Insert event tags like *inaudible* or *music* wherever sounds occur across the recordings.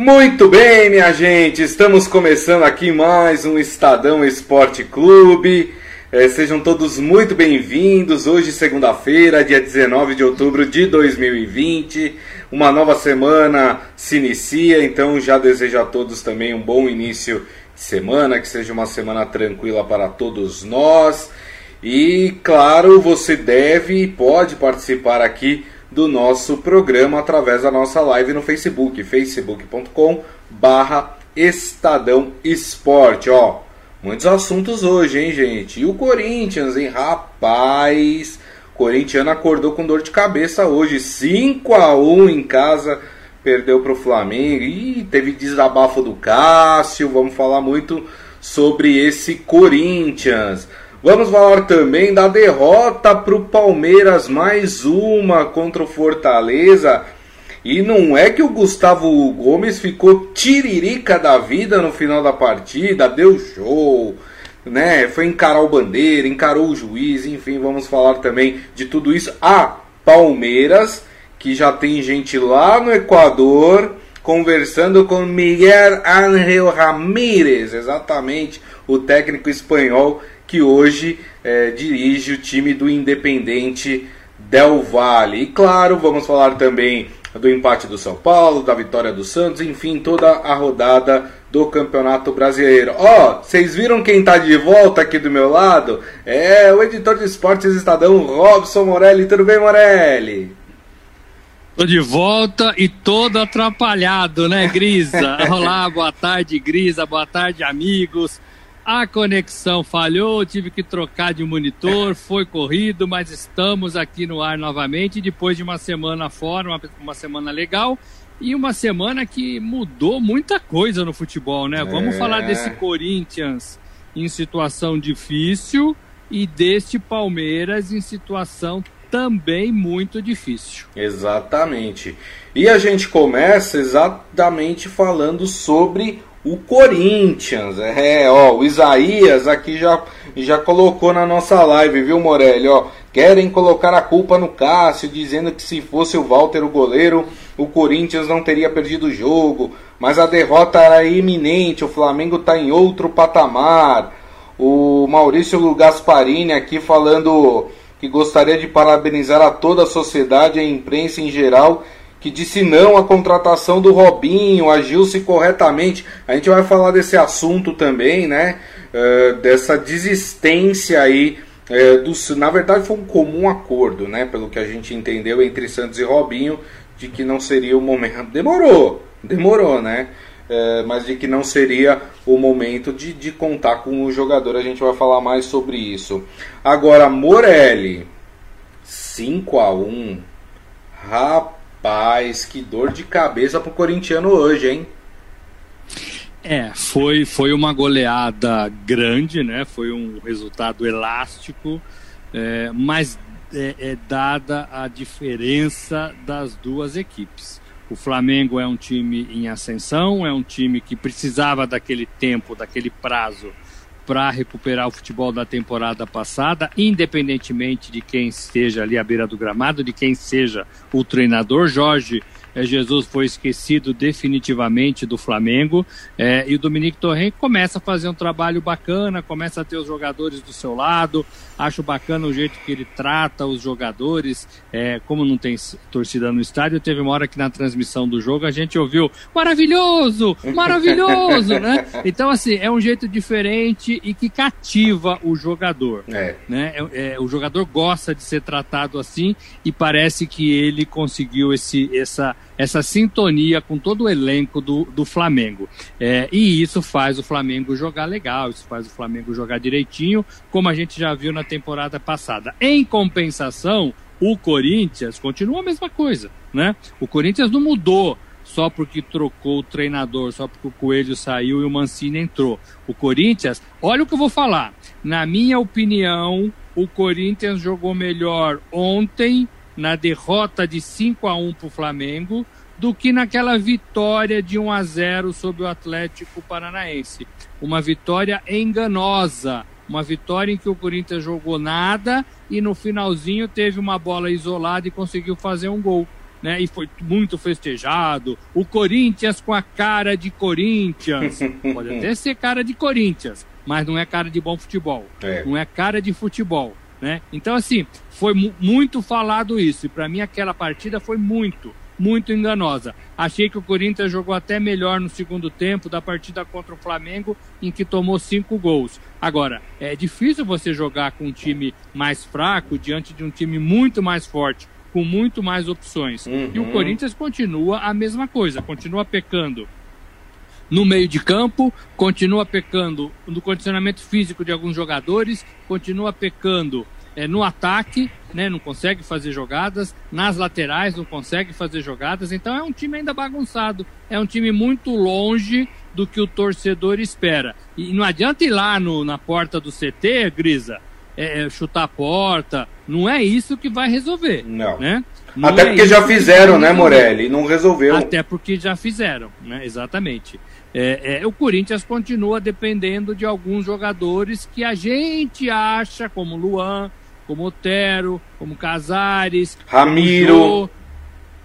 Muito bem, minha gente, estamos começando aqui mais um Estadão Esporte Clube. É, sejam todos muito bem-vindos. Hoje, segunda-feira, dia 19 de outubro de 2020. Uma nova semana se inicia, então já desejo a todos também um bom início de semana, que seja uma semana tranquila para todos nós. E, claro, você deve e pode participar aqui do nosso programa através da nossa live no Facebook, facebook.com barra Estadão Esporte, ó. Muitos assuntos hoje, hein, gente? E o Corinthians, hein? Rapaz, o corintiano acordou com dor de cabeça hoje, 5 a 1 em casa, perdeu para o Flamengo. E teve desabafo do Cássio, vamos falar muito sobre esse Corinthians. Vamos falar também da derrota para o Palmeiras, mais uma contra o Fortaleza. E não é que o Gustavo Gomes ficou tiririca da vida no final da partida, deu show, né? Foi encarar o bandeira, encarou o juiz, enfim, vamos falar também de tudo isso. A Palmeiras, que já tem gente lá no Equador conversando com Miguel Ángel Ramírez, exatamente, o técnico espanhol que hoje é, dirige o time do Independente Del Valle. E claro, vamos falar também do empate do São Paulo, da vitória do Santos, enfim, toda a rodada do Campeonato Brasileiro. Ó, oh, vocês viram quem tá de volta aqui do meu lado? É o editor de esportes Estadão, Robson Morelli. Tudo bem, Morelli? Tô de volta e todo atrapalhado, né, Grisa? *laughs* Olá, boa tarde, Grisa, boa tarde, amigos a conexão falhou, tive que trocar de monitor, foi corrido, mas estamos aqui no ar novamente depois de uma semana fora, uma, uma semana legal e uma semana que mudou muita coisa no futebol, né? É. Vamos falar desse Corinthians em situação difícil e deste Palmeiras em situação também muito difícil. Exatamente. E a gente começa exatamente falando sobre o Corinthians. É, ó, o Isaías aqui já, já colocou na nossa live, viu, Morelli? Ó, querem colocar a culpa no Cássio, dizendo que se fosse o Walter o goleiro, o Corinthians não teria perdido o jogo. Mas a derrota era iminente, o Flamengo está em outro patamar. O Maurício Gasparini aqui falando que gostaria de parabenizar a toda a sociedade e a imprensa em geral que disse não à contratação do Robinho, agiu-se corretamente. A gente vai falar desse assunto também, né? Uh, dessa desistência aí. Uh, do, na verdade, foi um comum acordo, né? Pelo que a gente entendeu entre Santos e Robinho, de que não seria o momento. *laughs* Demorou, demorou, né? Uh, mas de que não seria o momento de, de contar com o jogador. A gente vai falar mais sobre isso. Agora, Morelli, 5 a 1 Rapaz Rapaz, que dor de cabeça pro corintiano hoje, hein? É, foi, foi uma goleada grande, né? Foi um resultado elástico, é, mas é, é dada a diferença das duas equipes. O Flamengo é um time em ascensão, é um time que precisava daquele tempo, daquele prazo para recuperar o futebol da temporada passada, independentemente de quem esteja ali à beira do gramado, de quem seja o treinador. Jorge é, Jesus foi esquecido definitivamente do Flamengo é, e o Dominique Torren começa a fazer um trabalho bacana, começa a ter os jogadores do seu lado. Acho bacana o jeito que ele trata os jogadores. É, como não tem torcida no estádio, teve uma hora que na transmissão do jogo a gente ouviu maravilhoso, maravilhoso, né? Então, assim, é um jeito diferente e que cativa o jogador. É. Né? É, é, o jogador gosta de ser tratado assim e parece que ele conseguiu esse, essa essa sintonia com todo o elenco do, do Flamengo. É, e isso faz o Flamengo jogar legal, isso faz o Flamengo jogar direitinho, como a gente já viu na temporada passada. Em compensação, o Corinthians continua a mesma coisa, né? O Corinthians não mudou só porque trocou o treinador, só porque o Coelho saiu e o Mancini entrou. O Corinthians, olha o que eu vou falar. Na minha opinião, o Corinthians jogou melhor ontem na derrota de 5 a 1 para o Flamengo do que naquela vitória de 1 a 0 sobre o Atlético Paranaense. Uma vitória enganosa, uma vitória em que o Corinthians jogou nada e no finalzinho teve uma bola isolada e conseguiu fazer um gol. né? E foi muito festejado. O Corinthians com a cara de Corinthians. *laughs* Pode até ser cara de Corinthians, mas não é cara de bom futebol. É. Não é cara de futebol, né? Então, assim, foi muito falado isso. E para mim, aquela partida foi muito, muito enganosa. Achei que o Corinthians jogou até melhor no segundo tempo da partida contra o Flamengo, em que tomou cinco gols. Agora, é difícil você jogar com um time mais fraco diante de um time muito mais forte com muito mais opções. Uhum. E o Corinthians continua a mesma coisa, continua pecando no meio de campo, continua pecando no condicionamento físico de alguns jogadores, continua pecando é, no ataque, né, não consegue fazer jogadas, nas laterais não consegue fazer jogadas, então é um time ainda bagunçado, é um time muito longe do que o torcedor espera. E não adianta ir lá no, na porta do CT, Grisa, é, é, chutar a porta. Não é isso que vai resolver. Não. Né? Não Até é porque já fizeram, né, Morelli? Não resolveu. Até porque já fizeram, né? Exatamente. É, é, o Corinthians continua dependendo de alguns jogadores que a gente acha, como Luan, como Otero, como Casares, Ramiro. Como, Jô,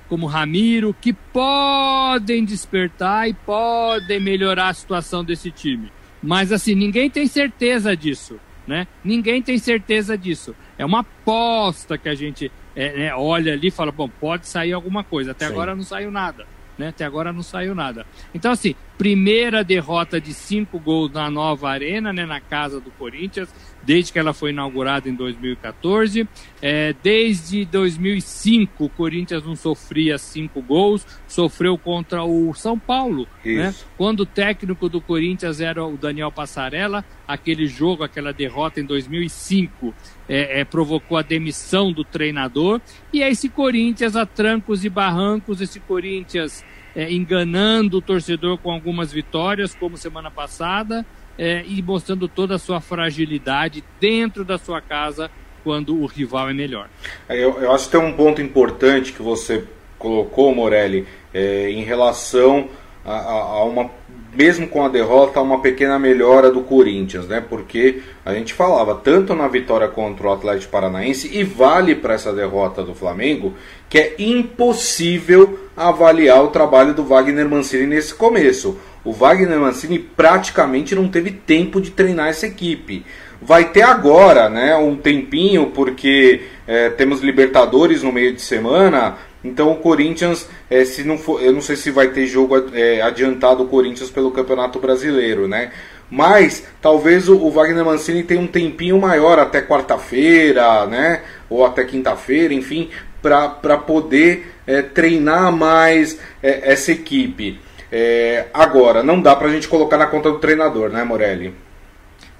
como Ramiro, que podem despertar e podem melhorar a situação desse time. Mas assim, ninguém tem certeza disso né? Ninguém tem certeza disso. É uma aposta que a gente é, né, olha ali e fala, bom, pode sair alguma coisa. Até Sim. agora não saiu nada. Né? Até agora não saiu nada. Então, assim, primeira derrota de cinco gols na nova arena, né, na casa do Corinthians desde que ela foi inaugurada em 2014. É, desde 2005, o Corinthians não sofria cinco gols, sofreu contra o São Paulo. Né? Quando o técnico do Corinthians era o Daniel Passarella, aquele jogo, aquela derrota em 2005, é, é, provocou a demissão do treinador. E é esse Corinthians a trancos e barrancos, esse Corinthians é, enganando o torcedor com algumas vitórias, como semana passada é, e mostrando toda a sua fragilidade dentro da sua casa quando o rival é melhor. É, eu, eu acho que tem um ponto importante que você colocou, Morelli, é, em relação a, a, a, uma mesmo com a derrota, uma pequena melhora do Corinthians, né? Porque a gente falava tanto na vitória contra o Atlético Paranaense e vale para essa derrota do Flamengo que é impossível avaliar o trabalho do Wagner Mancini nesse começo. O Wagner Mancini praticamente não teve tempo de treinar essa equipe. Vai ter agora, né, um tempinho, porque é, temos Libertadores no meio de semana. Então o Corinthians, é, se não for, eu não sei se vai ter jogo é, adiantado o Corinthians pelo Campeonato Brasileiro, né? Mas talvez o, o Wagner Mancini tenha um tempinho maior até quarta-feira, né? Ou até quinta-feira, enfim, para poder é, treinar mais é, essa equipe. É, agora, não dá para a gente colocar na conta do treinador, né, Morelli?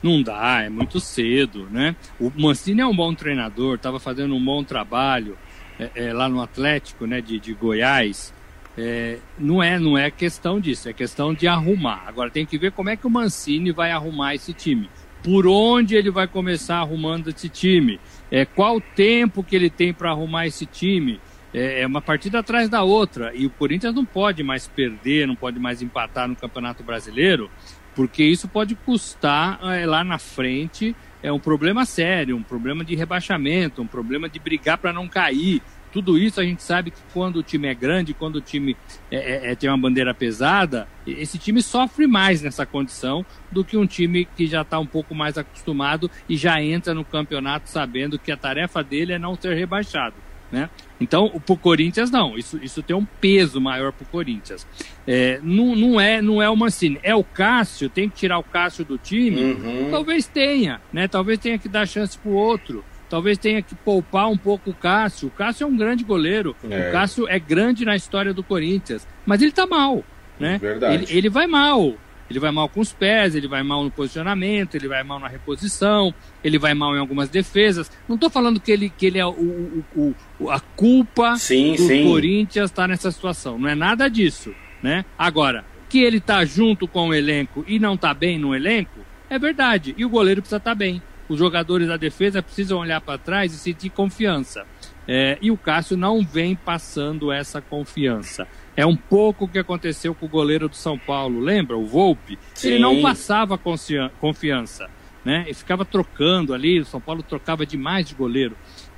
Não dá, é muito cedo, né? O Mancini é um bom treinador, estava fazendo um bom trabalho é, é, lá no Atlético, né, de, de Goiás. É, não é não é questão disso, é questão de arrumar. Agora tem que ver como é que o Mancini vai arrumar esse time. Por onde ele vai começar arrumando esse time? É, qual o tempo que ele tem para arrumar esse time? É, é uma partida atrás da outra. E o Corinthians não pode mais perder, não pode mais empatar no Campeonato Brasileiro, porque isso pode custar é, lá na frente é um problema sério, um problema de rebaixamento, um problema de brigar para não cair. Tudo isso a gente sabe que quando o time é grande, quando o time é, é, é, tem uma bandeira pesada, esse time sofre mais nessa condição do que um time que já está um pouco mais acostumado e já entra no campeonato sabendo que a tarefa dele é não ser rebaixado. Né? Então, para o Corinthians, não. Isso, isso tem um peso maior para o Corinthians. É, não, não, é, não é o Mancini. É o Cássio, tem que tirar o Cássio do time? Uhum. Talvez tenha, né? Talvez tenha que dar chance para o outro. Talvez tenha que poupar um pouco o Cássio. O Cássio é um grande goleiro. É. O Cássio é grande na história do Corinthians. Mas ele está mal, né? Verdade. Ele, ele vai mal. Ele vai mal com os pés, ele vai mal no posicionamento, ele vai mal na reposição, ele vai mal em algumas defesas. Não estou falando que ele, que ele é o, o, o a culpa sim, do sim. Corinthians estar tá nessa situação. Não é nada disso, né? Agora, que ele está junto com o elenco e não está bem no elenco, é verdade. E o goleiro precisa estar tá bem. Os jogadores da defesa precisam olhar para trás e sentir confiança. É, e o Cássio não vem passando essa confiança. É um pouco o que aconteceu com o goleiro do São Paulo, lembra? O Volpe. Sim. Ele não passava confiança, né? E ficava trocando ali, o São Paulo trocava demais de goleiro.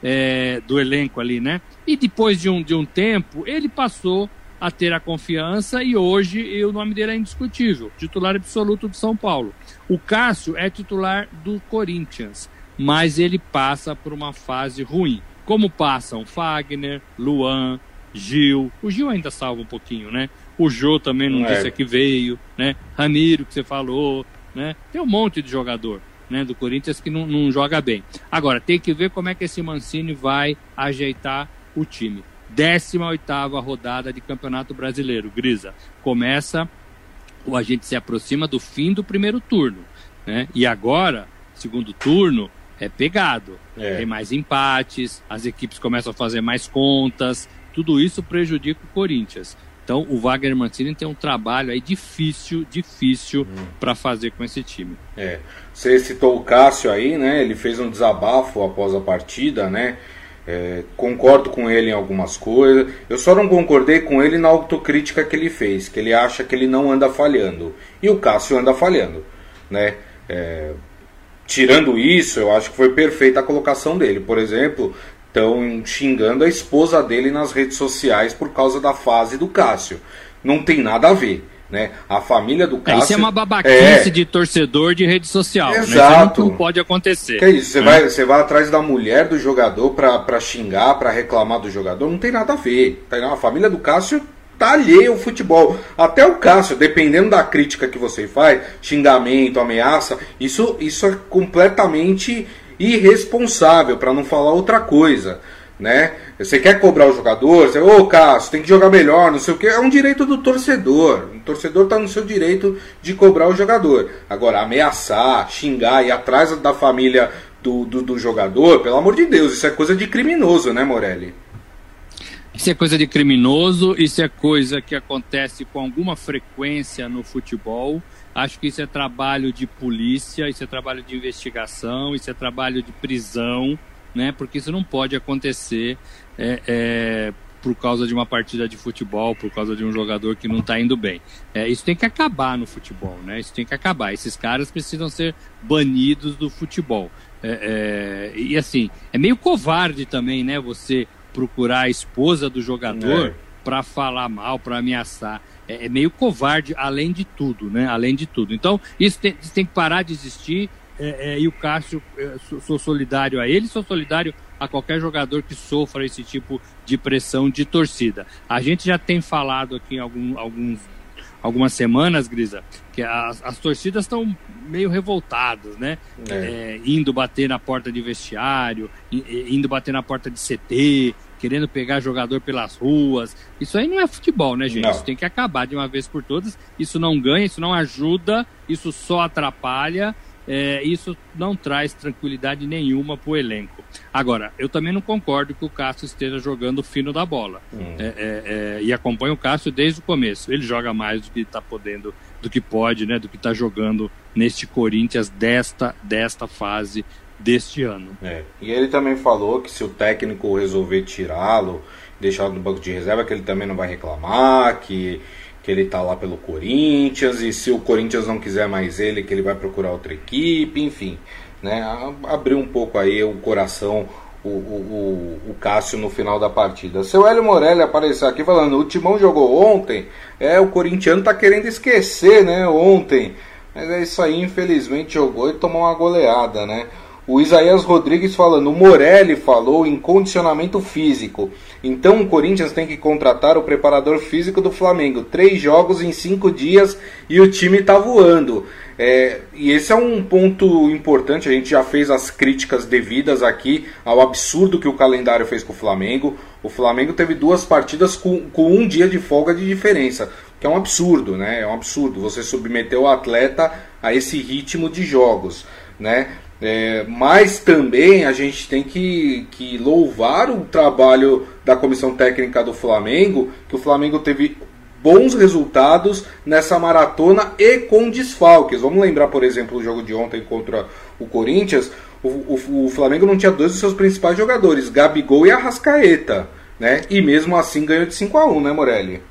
é, do elenco ali, né? E depois de um, de um tempo, ele passou a ter a confiança e hoje o nome dele é indiscutível, titular absoluto de São Paulo. O Cássio é titular do Corinthians, mas ele passa por uma fase ruim. Como passam Fagner, Luan, Gil. O Gil ainda salva um pouquinho, né? O Jô também não, é. disse que veio, né? Ramiro, que você falou, né? Tem um monte de jogador. Né, do Corinthians que não, não joga bem. Agora, tem que ver como é que esse Mancini vai ajeitar o time. 18 rodada de Campeonato Brasileiro. Grisa, começa, a gente se aproxima do fim do primeiro turno. Né? E agora, segundo turno, é pegado. É. Tem mais empates, as equipes começam a fazer mais contas, tudo isso prejudica o Corinthians. Então o Wagner Mancini tem um trabalho aí difícil, difícil hum. para fazer com esse time. É. Você citou o Cássio aí, né? Ele fez um desabafo após a partida, né? É, concordo com ele em algumas coisas. Eu só não concordei com ele na autocrítica que ele fez, que ele acha que ele não anda falhando. E o Cássio anda falhando. Né? É, tirando isso, eu acho que foi perfeita a colocação dele. Por exemplo, estão xingando a esposa dele nas redes sociais por causa da fase do Cássio. Não tem nada a ver. Né? A família do Cássio. É, isso é uma babaquice é... de torcedor de rede social. Exato. Né? Não pode acontecer. Que é isso? Você, né? vai, você vai atrás da mulher do jogador para xingar, para reclamar do jogador. Não tem nada a ver. Tá a família do Cássio tá alheio ao futebol. Até o Cássio, dependendo da crítica que você faz, xingamento, ameaça, isso, isso é completamente irresponsável, para não falar outra coisa né? Você quer cobrar o jogador, você, ô oh, Cássio, tem que jogar melhor, não sei o que, é um direito do torcedor. O torcedor está no seu direito de cobrar o jogador. Agora, ameaçar, xingar e atrás da família do, do, do, jogador, pelo amor de Deus, isso é coisa de criminoso, né, Morelli? Isso é coisa de criminoso, isso é coisa que acontece com alguma frequência no futebol. Acho que isso é trabalho de polícia, isso é trabalho de investigação, isso é trabalho de prisão né? Porque isso não pode acontecer é, é, por causa de uma partida de futebol, por causa de um jogador que não está indo bem. É, isso tem que acabar no futebol, né? Isso tem que acabar. Esses caras precisam ser banidos do futebol. É, é, e assim, é meio covarde também, né? Você procurar a esposa do jogador é. para falar mal, para ameaçar. É, meio covarde, além de tudo, né? Além de tudo. Então, isso tem, isso tem que parar de existir é, é, e o Cássio, é, sou, sou, solidário a ele, sou solidário a qualquer jogador que sofra esse tipo de pressão de torcida. A gente já tem falado aqui em algum, alguns, algumas semanas, Grisa, que as, as torcidas estão meio revoltadas, né? É. é. indo bater na porta de vestiário, indo bater na porta de CT, querendo pegar jogador pelas ruas. Isso aí não é futebol, né, gente? Não. Isso tem que acabar de uma vez por todas. Isso não ganha, isso não ajuda, isso só atrapalha é, isso não traz tranquilidade nenhuma para o elenco. Agora, eu também não concordo que o Cássio esteja jogando fino da bola. Hum. É, é, é e acompanho o Cássio desde o começo. Ele joga mais do que está podendo, do que pode, né, do que está jogando neste Corinthians desta, desta fase deste ano. É. E ele também falou que se o técnico resolver tirá-lo, deixá-lo no banco de reserva, que ele também não vai reclamar, que que ele está lá pelo Corinthians e se o Corinthians não quiser mais ele, que ele vai procurar outra equipe, enfim, né? Abriu um pouco aí o coração o, o, o, Cássio no final da partida. Seu Hélio Morelli apareceu aqui falando: o Timão jogou ontem, é o corintiano tá querendo esquecer, né? Ontem, mas é isso aí, infelizmente jogou e tomou uma goleada, né? O Isaías Rodrigues falando, o Morelli falou em condicionamento físico. Então o Corinthians tem que contratar o preparador físico do Flamengo. Três jogos em cinco dias e o time está voando. É, e esse é um ponto importante. A gente já fez as críticas devidas aqui ao absurdo que o calendário fez com o Flamengo. O Flamengo teve duas partidas com, com um dia de folga de diferença, que é um absurdo, né? É um absurdo você submeter o atleta a esse ritmo de jogos, né? É, mas também a gente tem que, que louvar o trabalho da comissão técnica do Flamengo, que o Flamengo teve bons resultados nessa maratona e com desfalques. Vamos lembrar, por exemplo, o jogo de ontem contra o Corinthians. O, o, o Flamengo não tinha dois dos seus principais jogadores, Gabigol e Arrascaeta. Né? E mesmo assim ganhou de 5 a 1 né, Morelli?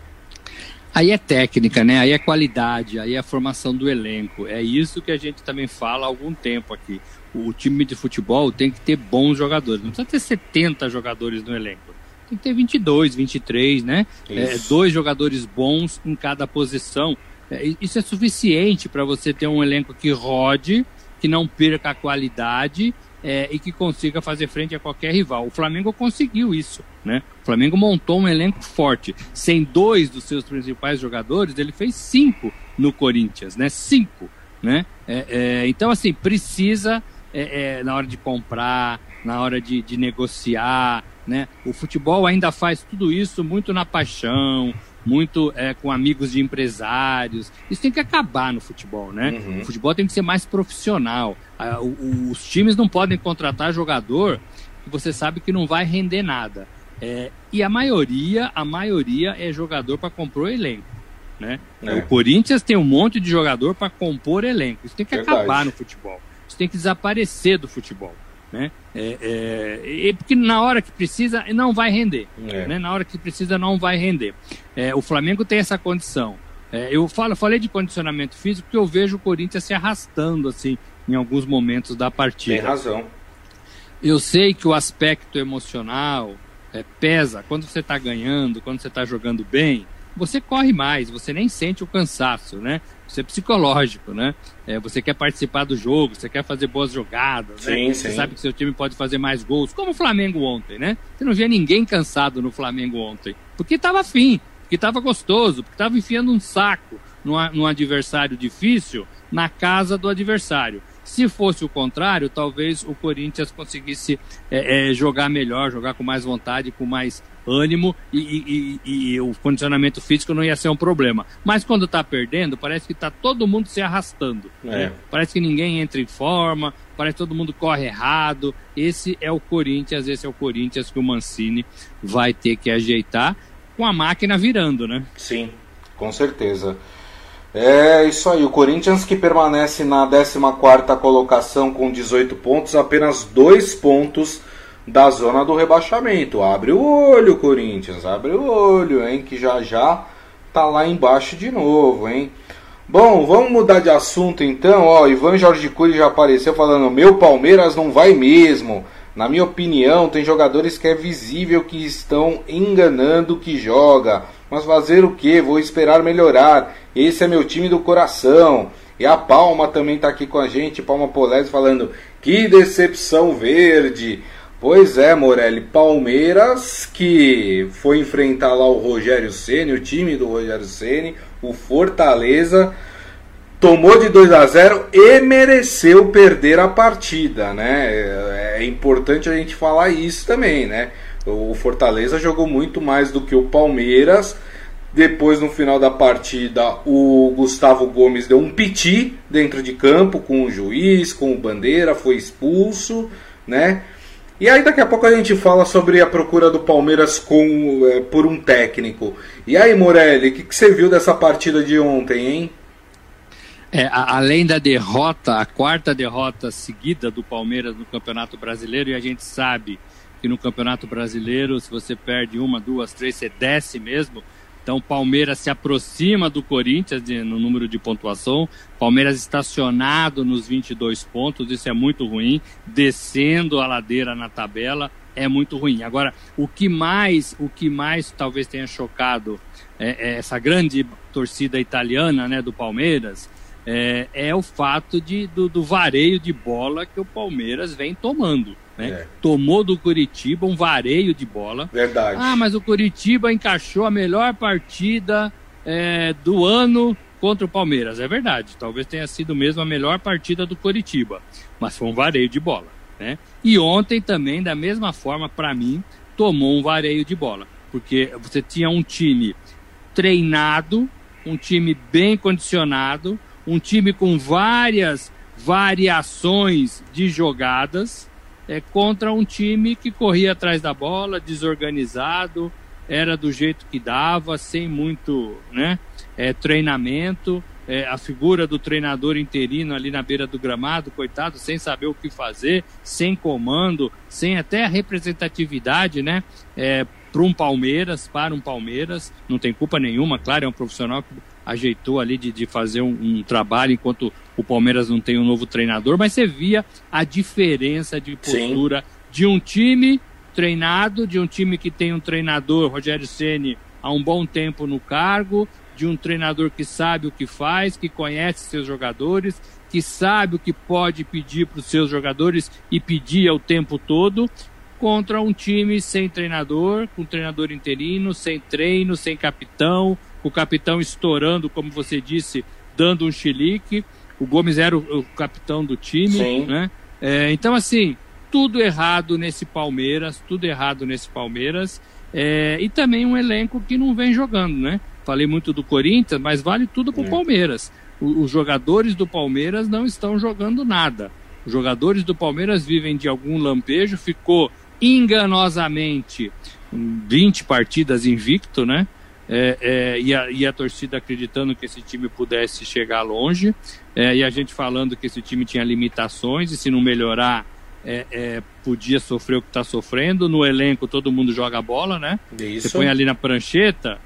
Aí é técnica, né? Aí é qualidade, aí é a formação do elenco. É isso que a gente também fala há algum tempo aqui. O time de futebol tem que ter bons jogadores. Não precisa ter 70 jogadores no elenco. Tem que ter 22, 23, né? É, dois jogadores bons em cada posição. É, isso é suficiente para você ter um elenco que rode, que não perca a qualidade é, e que consiga fazer frente a qualquer rival. O Flamengo conseguiu isso, né? O Flamengo montou um elenco forte. Sem dois dos seus principais jogadores, ele fez cinco no Corinthians, né? Cinco, né? É, é, então, assim, precisa, é, é, na hora de comprar, na hora de, de negociar, né? O futebol ainda faz tudo isso muito na paixão, muito é, com amigos de empresários. Isso tem que acabar no futebol, né? Uhum. O futebol tem que ser mais profissional. os times não podem contratar jogador que você sabe que não vai render nada. É, e a maioria, a maioria é jogador para compor elenco. Né? É. O Corinthians tem um monte de jogador para compor elenco. Isso tem que Verdade. acabar no futebol. Isso tem que desaparecer do futebol. Né? É, é, porque na hora que precisa não vai render. É. Né? Na hora que precisa não vai render. É, o Flamengo tem essa condição. É, eu falo, falei de condicionamento físico porque eu vejo o Corinthians se arrastando assim em alguns momentos da partida. Tem razão. Eu sei que o aspecto emocional é, pesa quando você está ganhando, quando você está jogando bem. Você corre mais, você nem sente o cansaço, né? Isso é psicológico, né? É, você quer participar do jogo, você quer fazer boas jogadas, sim, né? Sim. Você sabe que seu time pode fazer mais gols, como o Flamengo ontem, né? Você não via ninguém cansado no Flamengo ontem, porque estava afim, porque estava gostoso, porque estava enfiando um saco num, num adversário difícil na casa do adversário. Se fosse o contrário, talvez o Corinthians conseguisse é, é, jogar melhor, jogar com mais vontade, com mais ânimo e, e, e, o condicionamento físico não ia ser um problema. Mas quando está perdendo, parece que está todo mundo se arrastando. É. Né? Parece que ninguém entra em forma, parece que todo mundo corre errado. Esse é o Corinthians, esse é o Corinthians que o Mancini vai ter que ajeitar com a máquina virando, né? Sim, com certeza. É isso aí, o Corinthians que permanece na 14 colocação com 18 pontos, apenas dois pontos da zona do rebaixamento. Abre o olho, Corinthians, abre o olho, hein, que já já tá lá embaixo de novo, hein. Bom, vamos mudar de assunto então. Ó, Ivan Jorge Cury já apareceu falando: "Meu Palmeiras não vai mesmo. Na minha opinião, tem jogadores que é visível que estão enganando que joga. Mas fazer o que? Vou esperar melhorar. Esse é meu time do coração. E a Palma também está aqui com a gente, Palma Polese, falando: que decepção verde. Pois é, Morelli, Palmeiras que foi enfrentar lá o Rogério Ceni, o time do Rogério Ceni, o Fortaleza tomou de 2 a 0 e mereceu perder a partida, né? É, é importante a gente falar isso também, né? O Fortaleza jogou muito mais do que o Palmeiras. Depois, no final da partida, o Gustavo Gomes deu um piti dentro de campo com o juiz, com o bandeira, foi expulso, né? E aí daqui a pouco a gente fala sobre a procura do Palmeiras com, é, por um técnico. E aí, Morelli, o que, que você viu dessa partida de ontem, hein? É, a, além da derrota, a quarta derrota seguida do Palmeiras no Campeonato Brasileiro, e a gente sabe que no Campeonato Brasileiro, se você perde uma, duas, três, você desce mesmo. Então, Palmeiras se aproxima do Corinthians de, no número de pontuação. Palmeiras estacionado nos 22 pontos, isso é muito ruim. Descendo a ladeira na tabela é muito ruim. Agora, o que mais, o que mais talvez tenha chocado é, é essa grande torcida italiana, né, do Palmeiras, é, é o fato de, do, do, vareio de bola que o Palmeiras vem tomando. Né? É. Tomou do Curitiba um vareio de bola. Verdade. Ah, mas o Curitiba encaixou a melhor partida é, do ano contra o Palmeiras. É verdade, talvez tenha sido mesmo a melhor partida do Curitiba, mas foi um vareio de bola. Né? E ontem também, da mesma forma, para mim, tomou um vareio de bola, porque você tinha um time treinado, um time bem condicionado, um time com várias variações de jogadas é, contra um time que corria atrás da bola, desorganizado, era do jeito que dava, sem muito né, é, treinamento. É, a figura do treinador interino ali na beira do gramado, coitado, sem saber o que fazer, sem comando, sem até a representatividade, né? É, para um Palmeiras, para um Palmeiras, não tem culpa nenhuma, claro, é um profissional que ajeitou ali de, de fazer um, um, trabalho enquanto o Palmeiras não tem um novo treinador, mas você via a diferença de postura Sim. de um time treinado, de um time que tem um treinador, Rogério Ceni, há um bom tempo no cargo, de um treinador que sabe o que faz, que conhece seus jogadores, que sabe o que pode pedir para os seus jogadores e pedir o tempo todo, contra um time sem treinador, com treinador interino, sem treino, sem capitão, o capitão estourando, como você disse, dando um chilique. O Gomes era o, o capitão do time, Sim. né? É, então, assim, tudo errado nesse Palmeiras, tudo errado nesse Palmeiras. É, e também um elenco que não vem jogando, né? Falei muito do Corinthians, mas vale tudo para o é. Palmeiras. Os jogadores do Palmeiras não estão jogando nada. Os jogadores do Palmeiras vivem de algum lampejo, ficou enganosamente 20 partidas invicto, né? É, é, e, a, e, a, torcida acreditando que esse time pudesse chegar longe, é, e a gente falando que esse time tinha limitações e se não melhorar é, é, podia sofrer o que está sofrendo. No elenco todo mundo joga bola, né? Isso. Você põe ali na prancheta,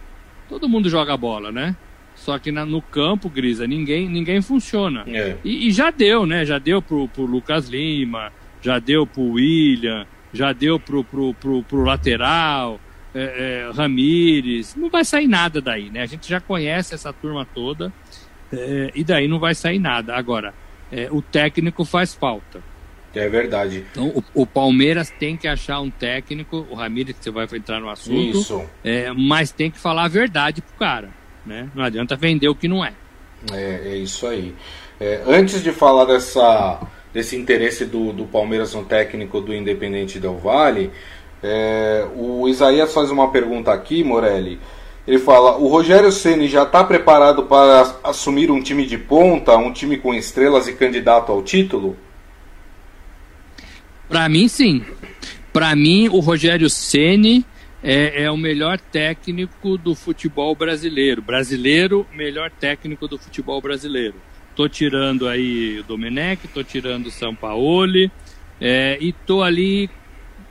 todo mundo joga bola, né? Só que na, no campo, Grisa, ninguém, ninguém funciona. É. E, e, já deu, né? Já deu pro, pro Lucas Lima, já deu pro William, já deu pro, pro, pro, pro lateral, é, é, Ramires. Não vai sair nada daí, né? A gente já conhece essa turma toda é, e daí não vai sair nada. Agora, é, o técnico faz falta. É verdade. Então, o, o, Palmeiras tem que achar um técnico, o Ramires, que você vai entrar no assunto, Isso. É, mas tem que falar a verdade pro cara. Né? Não adianta vender o que não é. É, é isso aí. É, antes de falar dessa desse interesse do, do Palmeiras no técnico do Independente Del Vale. É, o Isaías faz uma pergunta aqui, Morelli. Ele fala: o Rogério Ceni já está preparado para assumir um time de ponta, um time com estrelas e candidato ao título? Para mim, sim. Para mim, o Rogério Ceni é, é, o melhor técnico do futebol brasileiro. Brasileiro, melhor técnico do futebol brasileiro. Tô tirando aí o Domenech, tô tirando o Sampaoli é, e tô ali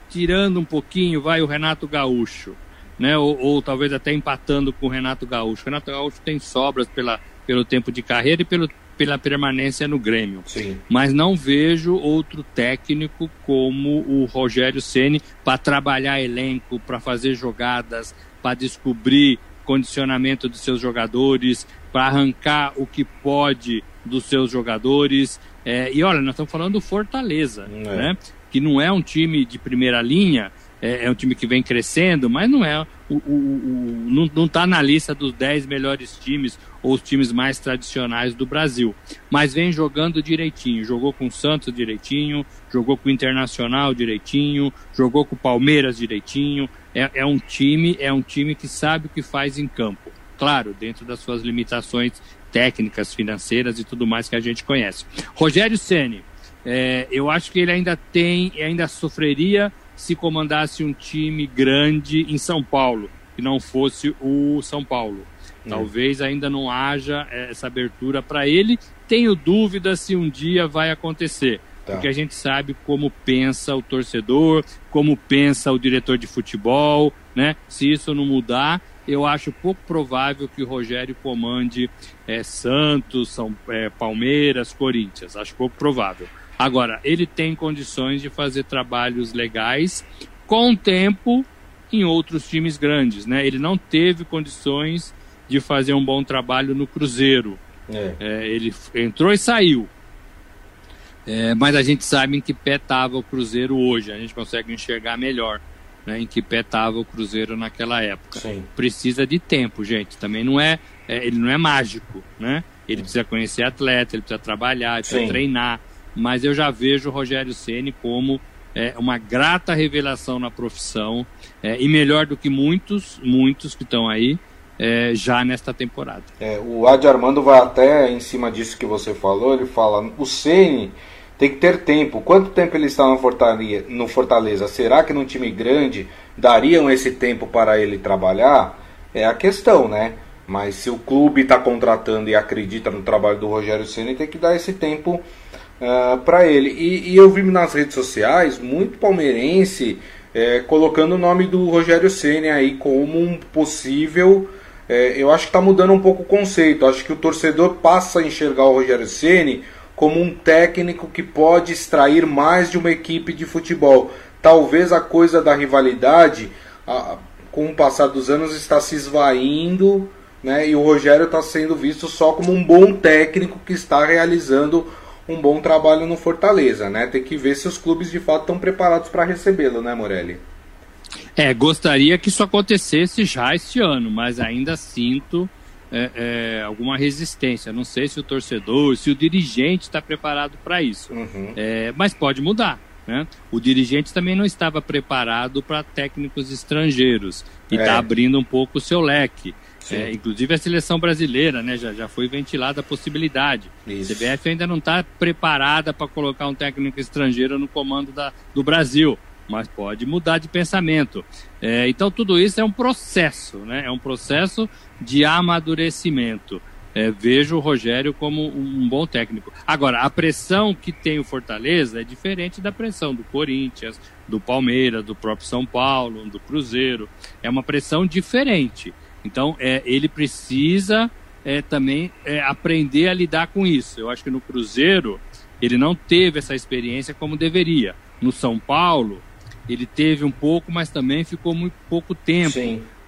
tirando um pouquinho, vai o Renato Gaúcho, né? Ou, ou, talvez até empatando com o Renato Gaúcho. O Renato Gaúcho tem sobras pela, pelo tempo de carreira e pelo, pela permanência no Grêmio. Sim. Mas não vejo outro técnico como o Rogério Ceni para trabalhar elenco, para fazer jogadas, para descobrir condicionamento dos seus jogadores, para arrancar o que pode dos seus jogadores. É, e olha, nós estamos falando do Fortaleza, é. né? Que não é um time de primeira linha, é, é um time que vem crescendo, mas não é o, o, o não está na lista dos 10 melhores times ou os times mais tradicionais do Brasil. Mas vem jogando direitinho. Jogou com o Santos direitinho, jogou com o Internacional direitinho, jogou com o Palmeiras direitinho. É, é um time, é um time que sabe o que faz em campo. Claro, dentro das suas limitações técnicas, financeiras e tudo mais que a gente conhece. Rogério Ceni, é, eu acho que ele ainda tem, ainda sofreria se comandasse um time grande em São Paulo, que não fosse o São Paulo. Hum. Talvez ainda não haja essa abertura para ele. Tenho dúvida se um dia vai acontecer. Tá. Porque a gente sabe como pensa o torcedor, como pensa o diretor de futebol, né? Se isso não mudar, eu acho pouco provável que o Rogério comande é, Santos, São, é, Palmeiras, Corinthians. Acho pouco provável. Agora, ele tem condições de fazer trabalhos legais com tempo em outros times grandes, né? Ele não teve condições de fazer um bom trabalho no Cruzeiro. É. É, ele entrou e saiu. É, mas a gente sabe em que pé estava o Cruzeiro hoje. A gente consegue enxergar melhor né, em que pé estava o Cruzeiro naquela época. Sim. Precisa de tempo, gente. Também não é, é ele não é mágico, né? Ele precisa conhecer atleta, ele precisa trabalhar, ele precisa Sim. treinar. Mas eu já vejo o Rogério Ceni como é, uma grata revelação na profissão é, e melhor do que muitos, muitos que estão aí. É, já nesta temporada. É, o Adi Armando vai até em cima disso que você falou. Ele fala: o Ceni tem que ter tempo. Quanto tempo ele está no Fortaleza? Será que num time grande dariam esse tempo para ele trabalhar? É a questão, né? Mas se o clube está contratando e acredita no trabalho do Rogério Ceni, tem que dar esse tempo uh, ah, para ele. E, e, eu vi nas redes sociais muito palmeirense é, colocando o nome do Rogério Ceni aí como um possível. É, eu acho que está mudando um pouco o conceito. Acho que o torcedor passa a enxergar o Rogério Ceni como um técnico que pode extrair mais de uma equipe de futebol. Talvez a coisa da rivalidade, a, com o passar dos anos, está se esvaindo, né? E o Rogério está sendo visto só como um bom técnico que está realizando um bom trabalho no Fortaleza, né? Tem que ver se os clubes de fato estão preparados para recebê-lo, né, Morelli? É, gostaria que isso acontecesse já este ano, mas ainda sinto é, é, alguma resistência. Não sei se o torcedor, se o dirigente está preparado para isso. Uhum. É, mas pode mudar. Né? O dirigente também não estava preparado para técnicos estrangeiros e está é. abrindo um pouco o seu leque. É, inclusive a seleção brasileira, né? Já, já foi ventilada a possibilidade. Isso. A CBF ainda não está preparada para colocar um técnico estrangeiro no comando da, do Brasil, mas pode mudar de pensamento. É, então tudo isso é um processo, né? É um processo de amadurecimento. É, vejo o Rogério como um bom técnico. Agora, a pressão que tem o Fortaleza é diferente da pressão do Corinthians, do Palmeiras, do próprio São Paulo, do Cruzeiro. É uma pressão diferente. Então, é, ele precisa é, também é, aprender a lidar com isso. Eu acho que no Cruzeiro ele não teve essa experiência como deveria. No São Paulo, ele teve um pouco, mas também ficou muito pouco tempo.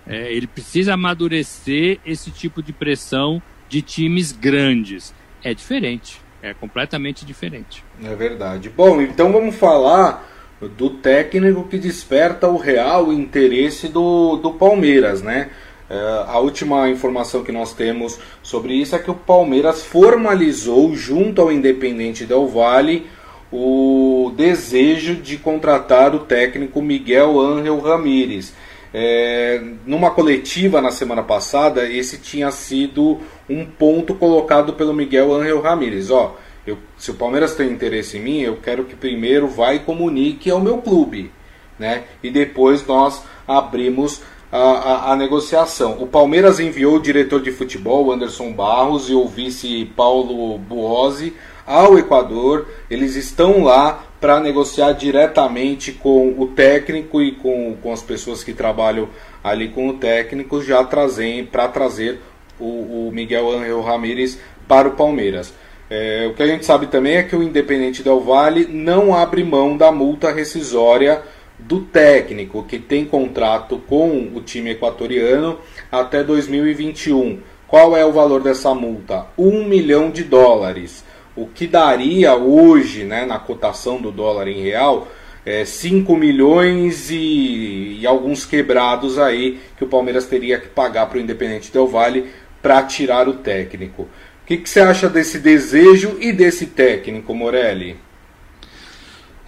É, ele precisa amadurecer esse tipo de pressão de times grandes. É diferente, é completamente diferente. É verdade. Bom, então vamos falar do técnico que desperta o real interesse do, do Palmeiras, né? É, a última informação que nós temos sobre isso é que o Palmeiras formalizou junto ao Independente Del Valle o desejo de contratar o técnico Miguel Ángel Ramírez. É, numa coletiva na semana passada, esse tinha sido um ponto colocado pelo Miguel Angel Ramírez. Ó, eu, se o Palmeiras tem interesse em mim, eu quero que primeiro vá e comunique ao meu clube, né? E depois nós abrimos a, a, a negociação. O Palmeiras enviou o diretor de futebol, Anderson Barros, e o vice Paulo Buozzi ao Equador. Eles estão lá para negociar diretamente com o técnico e com, com as pessoas que trabalham ali com o técnico, já trazem para trazer o, o, Miguel Angel Ramírez para o Palmeiras. É, o que a gente sabe também é que o Independente Del Valle não abre mão da multa rescisória do técnico que tem contrato com o time equatoriano até 2021. Qual é o valor dessa multa? Um milhão de dólares o que daria hoje, né, na cotação do dólar em real, é, 5 milhões e, e, alguns quebrados aí que o Palmeiras teria que pagar para o Independente Del Vale para tirar o técnico. O que, que você acha desse desejo e desse técnico, Morelli?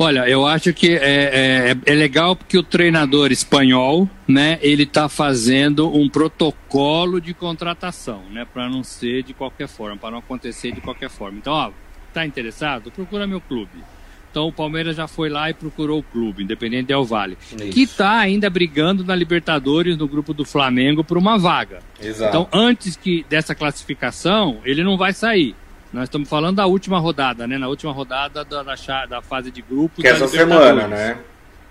Olha, eu acho que é, é, é legal porque o treinador espanhol, né, ele está fazendo um protocolo de contratação, né, para não ser de qualquer forma, para não acontecer de qualquer forma. Então, ó, tá interessado? Procura meu clube. Então o Palmeiras já foi lá e procurou o clube, Independente Del Vale, Isso. que está ainda brigando na Libertadores no grupo do Flamengo por uma vaga. Exato. Então antes que dessa classificação ele não vai sair. Nós estamos falando da última rodada, né? Na última rodada da, da, da fase de grupos. Que é essa semana, né?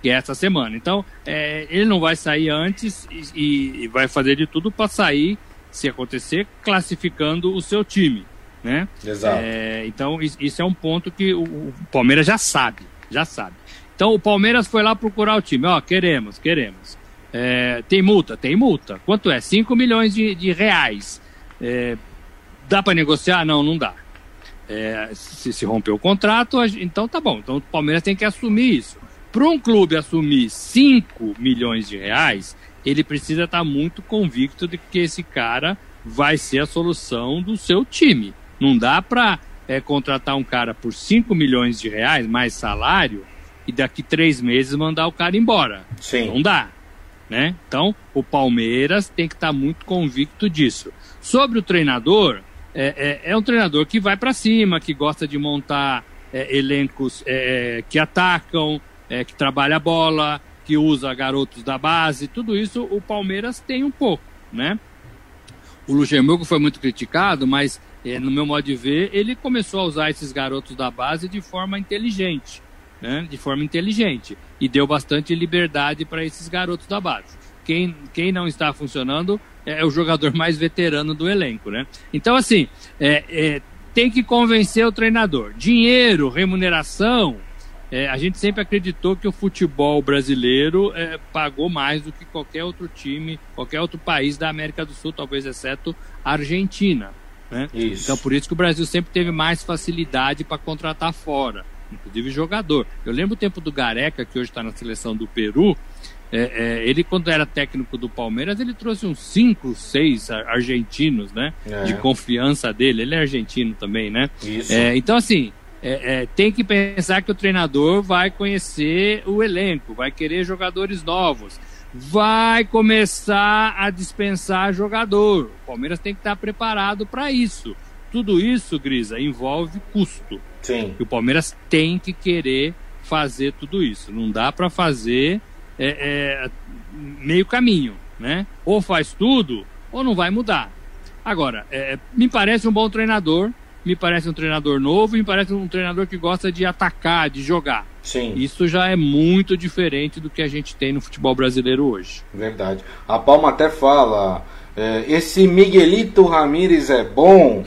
Que é essa semana. Então, é, ele não vai sair antes e, e vai fazer de tudo para sair, se acontecer, classificando o seu time, né? Exato. É, então, isso é um ponto que o, o Palmeiras já sabe, já sabe. Então, o Palmeiras foi lá procurar o time. Ó, queremos, queremos. É, tem multa? Tem multa. Quanto é? 5 milhões de, de reais. É, dá para negociar? Não, não dá é, se, se rompeu o contrato, então tá bom. Então o Palmeiras tem que assumir isso. Para um clube assumir 5 milhões de reais, ele precisa estar tá muito convicto de que esse cara vai ser a solução do seu time. Não dá para é, contratar um cara por 5 milhões de reais, mais salário, e daqui três meses mandar o cara embora. Sim. Não dá. Né? Então, o Palmeiras tem que estar tá muito convicto disso. Sobre o treinador, é, é, é um treinador que vai para cima, que gosta de montar é, elencos é, é, que atacam, é, que trabalha a bola, que usa garotos da base, tudo isso o Palmeiras tem um pouco, né? O Luxemburgo foi muito criticado, mas no meu modo de ver, ele começou a usar esses garotos da base de forma inteligente. né, de forma inteligente e deu bastante liberdade para esses garotos da base. Quem, quem não está funcionando é o jogador mais veterano do elenco, né? Então, assim, é, é, tem que convencer o treinador. Dinheiro, remuneração, é, a gente sempre acreditou que o futebol brasileiro é, pagou mais do que qualquer outro time, qualquer outro país da América do Sul, talvez exceto a Argentina. Né? Então, por isso que o Brasil sempre teve mais facilidade para contratar fora, inclusive jogador. Eu lembro o tempo do Gareca, que hoje está na seleção do Peru. É, é, ele, quando era técnico do Palmeiras, ele trouxe uns 5, 6 argentinos, né? É. De confiança dele. Ele é argentino também, né? É, então, assim, é, é, tem que pensar que o treinador vai conhecer o elenco, vai querer jogadores novos, vai começar a dispensar jogador. O Palmeiras tem que estar preparado para isso. Tudo isso, Grisa, envolve custo. Sim. E o Palmeiras tem que querer fazer tudo isso. Não dá para fazer é, é, meio caminho, né? Ou faz tudo, ou não vai mudar. Agora, é, me parece um bom treinador, me parece um treinador novo, me parece um treinador que gosta de atacar, de jogar. Sim. Isso já é muito diferente do que a gente tem no futebol brasileiro hoje. Verdade. A Palma até fala: é, esse Miguelito Ramírez é bom.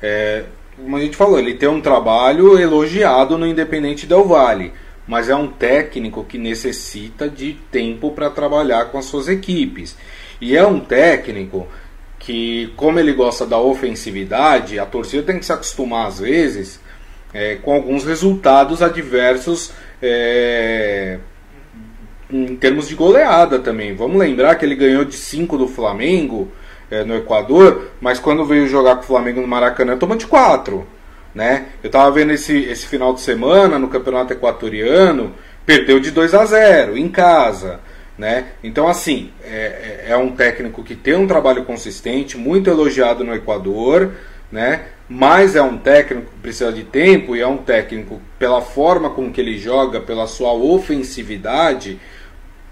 É, como a gente falou, ele tem um trabalho elogiado no Independente Del Vale, mas é um técnico que necessita de tempo para trabalhar com as suas equipes. E é um técnico que, como ele gosta da ofensividade, a torcida tem que se acostumar às vezes é, com alguns resultados adversos é, em termos de goleada também. Vamos lembrar que ele ganhou de 5 do Flamengo é, no Equador, mas quando veio jogar com o Flamengo no Maracanã tomou de 4. Né? Eu estava vendo esse, esse final de semana no Campeonato Equatoriano, perdeu de 2 a 0 em casa. Né? Então, assim, é, é, é um técnico que tem um trabalho consistente, muito elogiado no Equador, né? mas é um técnico que precisa de tempo e é um técnico, pela forma com que ele joga, pela sua ofensividade,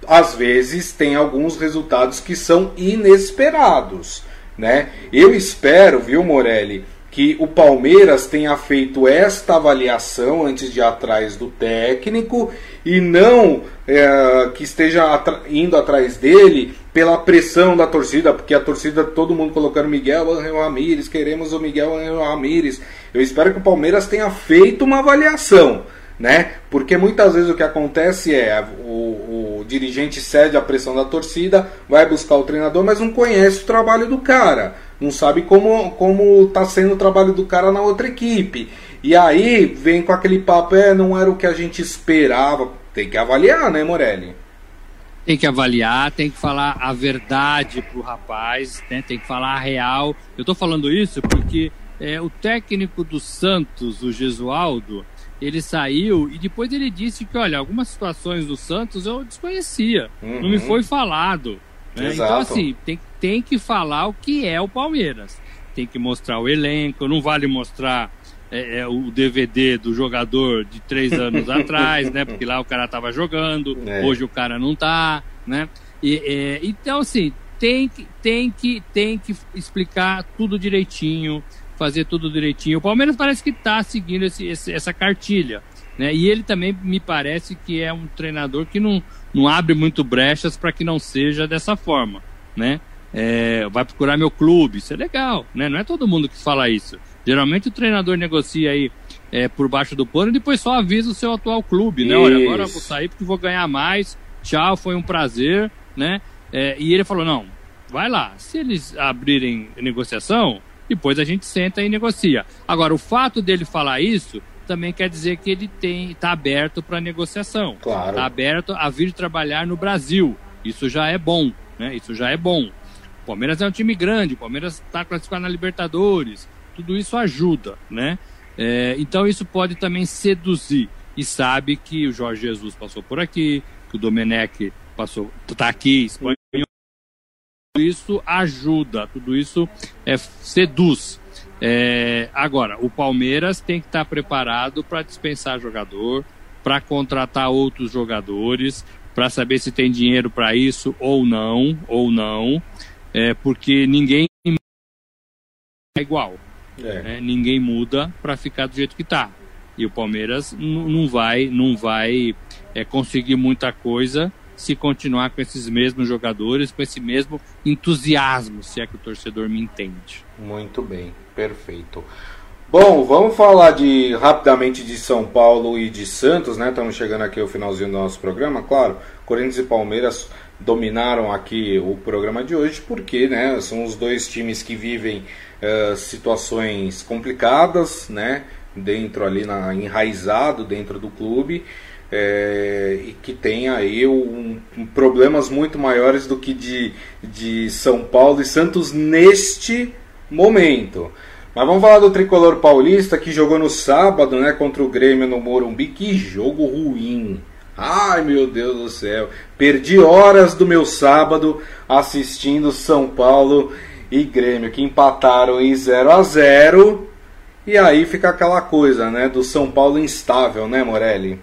às vezes tem alguns resultados que são inesperados. Né? Eu espero, viu, Morelli, que o Palmeiras tenha feito esta avaliação antes de ir atrás do técnico e não é, que esteja indo atrás dele pela pressão da torcida, porque a torcida, todo mundo colocando Miguel Angel Ramírez, queremos o Miguel Angel Ramírez. Eu espero que o Palmeiras tenha feito uma avaliação, né? Porque muitas vezes o que acontece é o, o dirigente cede à pressão da torcida, vai buscar o treinador, mas não conhece o trabalho do cara não sabe como como tá sendo o trabalho do cara na outra equipe. E aí vem com aquele papo, é, não era o que a gente esperava. Tem que avaliar, né, Morelli? Tem que avaliar, tem que falar a verdade pro rapaz, né? tem que falar a real. Eu tô falando isso porque é, o técnico do Santos, o Gesualdo, ele saiu e depois ele disse que, olha, algumas situações do Santos eu desconhecia, uhum. não me foi falado. Né? Então, assim, tem, tem que falar o que é o Palmeiras. Tem que mostrar o elenco, não vale mostrar é, é, o DVD do jogador de três *laughs* anos atrás, né? Porque lá o cara tava jogando, é. hoje o cara não tá, né? E, é, então, assim, tem que, tem, que, tem que explicar tudo direitinho, fazer tudo direitinho. O Palmeiras parece que está seguindo esse, esse, essa cartilha. Né? E ele também me parece que é um treinador que não, não abre muito brechas para que não seja dessa forma, né? É, vai procurar meu clube, isso é legal, né? Não é todo mundo que fala isso. Geralmente o treinador negocia aí é, por baixo do pano e depois só avisa o seu atual clube, né? Olha, agora eu vou sair porque vou ganhar mais, tchau, foi um prazer, né? É, e ele falou, não, vai lá, se eles abrirem negociação, depois a gente senta e negocia. Agora, o fato dele falar isso também quer dizer que ele tem está aberto para negociação. Claro. Está aberto a vir trabalhar no Brasil. Isso já é bom, né? Isso já é bom. O Palmeiras é um time grande, o Palmeiras está classificado na Libertadores. Tudo isso ajuda, né? É, então isso pode também seduzir. E sabe que o Jorge Jesus passou por aqui, que o Domenech passou, está aqui, isso ajuda, tudo isso é, seduz. É, agora, o Palmeiras tem que estar preparado para dispensar jogador, para contratar outros jogadores, para saber se tem dinheiro para isso ou não, ou não, é, porque ninguém é igual. É. Né? Ninguém muda para ficar do jeito que está. E o Palmeiras não vai, não vai é, conseguir muita coisa se continuar com esses mesmos jogadores, com esse mesmo entusiasmo, se é que o torcedor me entende. Muito bem, perfeito. Bom, vamos falar de rapidamente de São Paulo e de Santos, né? Estamos chegando aqui ao finalzinho do nosso programa, claro. Corinthians e Palmeiras dominaram aqui o programa de hoje porque, né, são os dois times que vivem uh, situações complicadas, né? Dentro ali na enraizado dentro do clube é, e que tem aí um, um, problemas muito maiores do que de, de São Paulo e Santos neste momento. Mas vamos falar do tricolor paulista que jogou no sábado né, contra o Grêmio no Morumbi. Que jogo ruim! Ai meu Deus do céu! Perdi horas do meu sábado assistindo São Paulo e Grêmio que empataram em 0 a 0 E aí fica aquela coisa, né, do São Paulo instável, né, Morelli?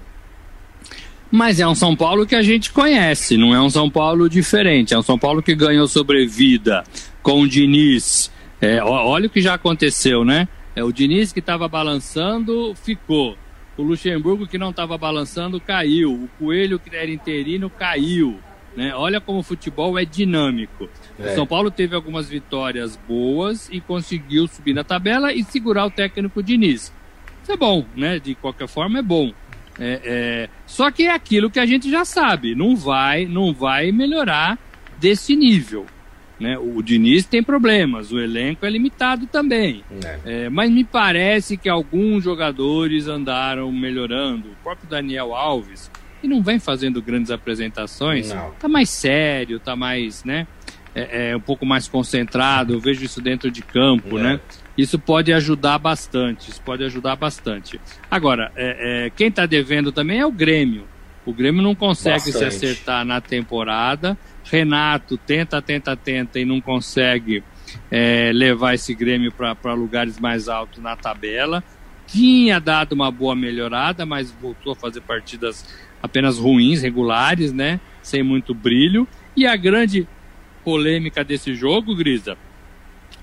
Mas é um São Paulo que a gente conhece, não é um São Paulo diferente. É um São Paulo que ganhou sobrevida com o Diniz. É, olha o que já aconteceu, né? É o Diniz que estava balançando, ficou. O Luxemburgo que não estava balançando caiu. O Coelho que era interino caiu. Né? Olha como o futebol é dinâmico. É. O São Paulo teve algumas vitórias boas e conseguiu subir na tabela e segurar o técnico Diniz. Isso é bom, né? De qualquer forma é bom. É, é, só que é aquilo que a gente já sabe, não vai, não vai melhorar desse nível. Né? O Diniz tem problemas, o elenco é limitado também. É. é mas me parece que alguns jogadores andaram melhorando. O próprio Daniel Alves, que não vem fazendo grandes apresentações, não. tá mais sério, tá mais, né? É, é, um pouco mais concentrado. Eu vejo isso dentro de campo, né? Isso pode ajudar bastante. Isso pode ajudar bastante. Agora, é, é, quem está devendo também é o Grêmio. O Grêmio não consegue bastante. se acertar na temporada. Renato tenta, tenta, tenta e não consegue é, levar esse Grêmio para lugares mais altos na tabela. Tinha dado uma boa melhorada, mas voltou a fazer partidas apenas ruins, regulares, né? Sem muito brilho. E a grande polêmica desse jogo, Grisa,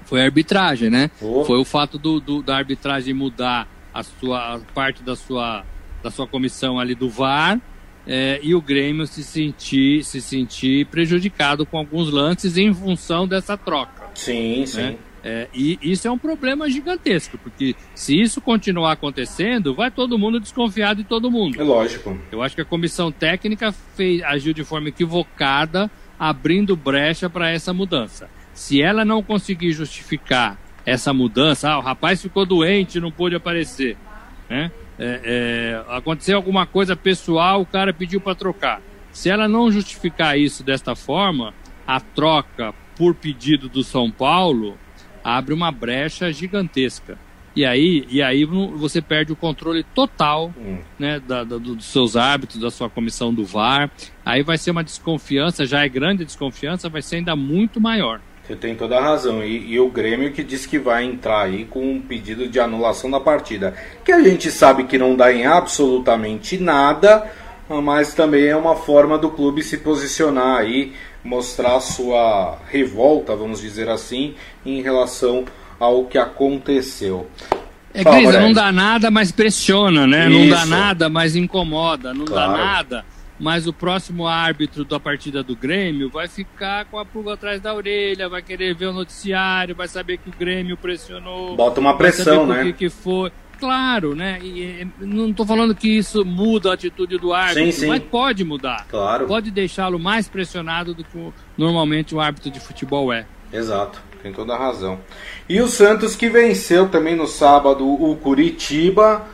foi a arbitragem, né? Oh. Foi o fato do, do, da arbitragem mudar a sua a parte da sua, da sua comissão ali do VAR é, e o Grêmio se sentir, se sentir prejudicado com alguns lances em função dessa troca. Sim, né? sim. É, e isso é um problema gigantesco, porque se isso continuar acontecendo, vai todo mundo desconfiar de todo mundo. É lógico. Eu acho que a comissão técnica fez, agiu de forma equivocada, abrindo brecha para essa mudança. Se ela não conseguir justificar essa mudança, ah, o rapaz ficou doente, não pôde aparecer, né? É, é, aconteceu alguma coisa pessoal, o cara pediu para trocar. Se ela não justificar isso desta forma, a troca por pedido do São Paulo abre uma brecha gigantesca. E aí, e aí você perde o controle total hum. né, da, da, dos seus hábitos, da sua comissão do VAR. Aí vai ser uma desconfiança, já é grande a desconfiança, vai ser ainda muito maior. Você tem toda a razão. E, e, o Grêmio que diz que vai entrar aí com um pedido de anulação da partida. Que a gente sabe que não dá em absolutamente nada, mas também é uma forma do clube se posicionar aí, mostrar sua revolta, vamos dizer assim, em relação ao que aconteceu. É, Grisa, não dá nada, mas pressiona, né? Isso. Não dá nada, mas incomoda. Não claro. dá nada, mas o próximo árbitro da partida do Grêmio vai ficar com a pulga atrás da orelha, vai querer ver o noticiário, vai saber que o Grêmio pressionou. Bota uma pressão, né? Que, que foi. Claro, né? E, não estou falando que isso muda a atitude do árbitro, sim, sim. mas pode mudar. Claro. Pode deixá-lo mais pressionado do que normalmente o árbitro de futebol é. Exato, tem toda a razão. E o Santos que venceu também no sábado o Curitiba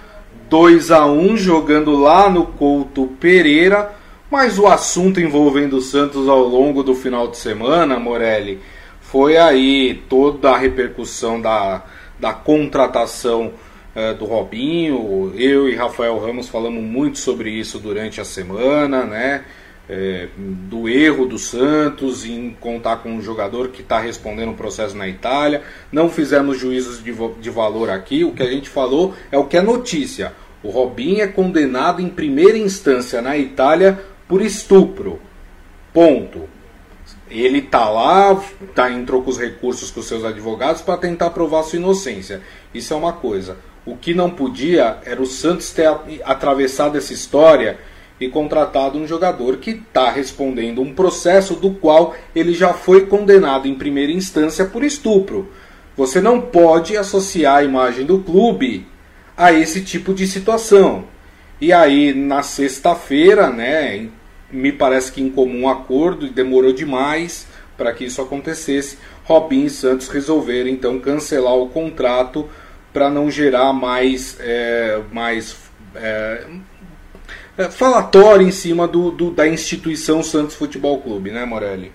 2 a 1 jogando lá no Couto Pereira. Mas o assunto envolvendo o Santos ao longo do final de semana, Morelli, foi aí toda a repercussão da, da contratação é, do Robinho. Eu e Rafael Ramos falamos muito sobre isso durante a semana, né? É, do erro do Santos em contar com um jogador que está respondendo um processo na Itália. Não fizemos juízos de, de valor aqui. O que a gente falou é o que é notícia. O Robinho é condenado em primeira instância na Itália por estupro. Ponto. Ele tá lá, tá, entrou com os recursos com seus advogados para tentar provar sua inocência. Isso é uma coisa. O que não podia era o Santos ter atravessado essa história e contratado um jogador que está respondendo um processo do qual ele já foi condenado em primeira instância por estupro. Você não pode associar a imagem do clube a esse tipo de situação. E aí, na sexta-feira, né, me parece que em comum acordo, e demorou demais para que isso acontecesse, Robin e Santos resolveram então cancelar o contrato para não gerar mais, é, mais é, é, falatório em cima do, do, da instituição Santos Futebol Clube, né, Morelli?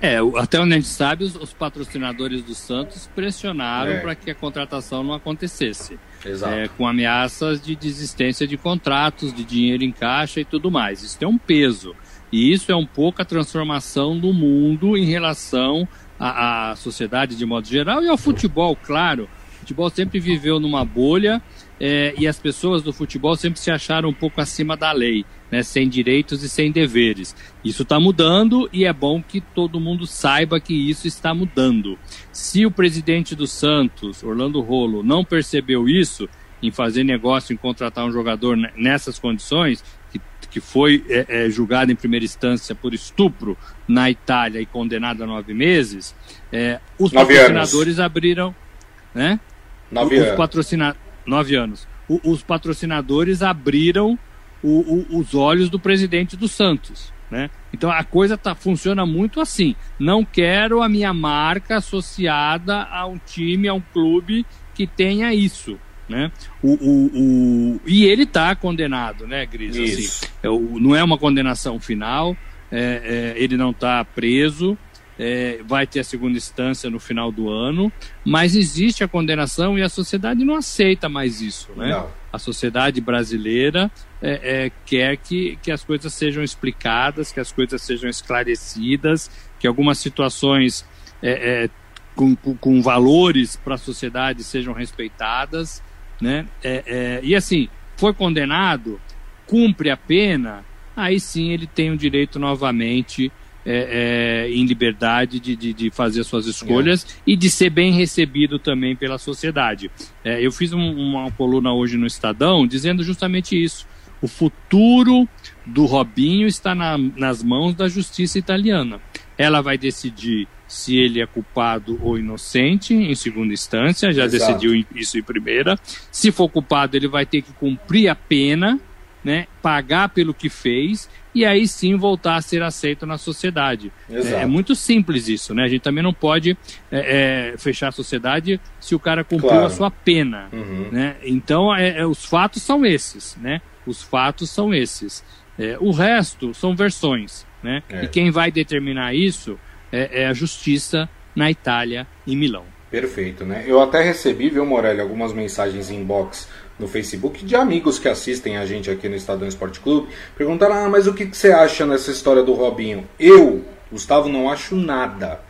É, até onde a gente sabe, os, os patrocinadores do Santos pressionaram é. para que a contratação não acontecesse. Exato. É, com ameaças de desistência de contratos, de dinheiro em caixa e tudo mais. Isso tem um peso. E isso é um pouco a transformação do mundo em relação à, à sociedade de modo geral e ao futebol, claro. O futebol sempre viveu numa bolha é, e as pessoas do futebol sempre se acharam um pouco acima da lei, né, sem direitos e sem deveres. Isso está mudando e é bom que todo mundo saiba que isso está mudando. Se o presidente do Santos, Orlando Rolo, não percebeu isso em fazer negócio, em contratar um jogador nessas condições, que, que foi é, é, julgado em primeira instância por estupro na Itália e condenado a nove meses, é, os nove patrocinadores anos. abriram. Né? Nove os anos. Patrocina nove anos. O, os patrocinadores abriram o, o, os olhos do presidente do Santos. Né? Então a coisa tá, funciona muito assim. Não quero a minha marca associada a um time, a um clube que tenha isso. Né? O, o, o... E ele está condenado, né, Gris? Assim, é, o, não é uma condenação final, é, é, ele não está preso, é, vai ter a segunda instância no final do ano, mas existe a condenação e a sociedade não aceita mais isso. Né? Não. A sociedade brasileira é, é, quer que, que as coisas sejam explicadas, que as coisas sejam esclarecidas, que algumas situações é, é, com, com, com, valores para a sociedade sejam respeitadas. Né? É, e assim, foi condenado, cumpre a pena, aí sim ele tem o direito novamente é, é, em liberdade de, de, de, fazer suas escolhas é. e de ser bem recebido também pela sociedade. É, eu fiz um, uma coluna hoje no Estadão dizendo justamente isso. O futuro do Robinho está na, nas mãos da justiça italiana. Ela vai decidir se ele é culpado ou inocente em segunda instância, já Exato. decidiu isso em primeira. Se for culpado, ele vai ter que cumprir a pena, né, pagar pelo que fez e aí sim voltar a ser aceito na sociedade. É, é, muito simples isso, né? A gente também não pode é, é, fechar a sociedade se o cara cumpriu claro. a sua pena, uhum. né? Então, é, é, os fatos são esses, né? Os fatos são esses. É, o resto são versões, né? E quem vai determinar isso é, a justiça na Itália, em Milão. Perfeito, né? Eu até recebi, viu, Morelli, algumas mensagens em inbox no Facebook de amigos que assistem a gente aqui no Estadão Esporte Clube, perguntaram: ah, mas o que, que você acha nessa história do Robinho? Eu, Gustavo, não acho nada.